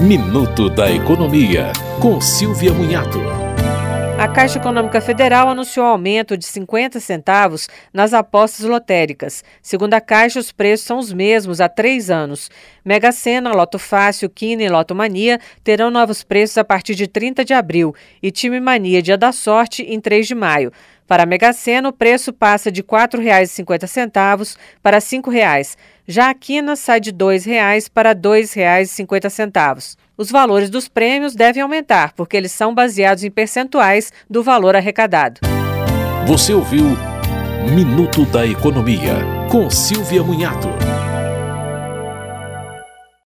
Minuto da Economia, com Silvia Munhato. A Caixa Econômica Federal anunciou aumento de 50 centavos nas apostas lotéricas. Segundo a Caixa, os preços são os mesmos há três anos. Mega Sena, Loto Fácil, Quina e Loto Mania terão novos preços a partir de 30 de abril e Time Mania Dia da Sorte em 3 de maio. Para a Mega Sena, o preço passa de R$ 4,50 para R$ 5,00. Já a quina sai de R$ 2,00 para R$ 2,50. Os valores dos prêmios devem aumentar, porque eles são baseados em percentuais do valor arrecadado. Você ouviu Minuto da Economia, com Silvia Munhato.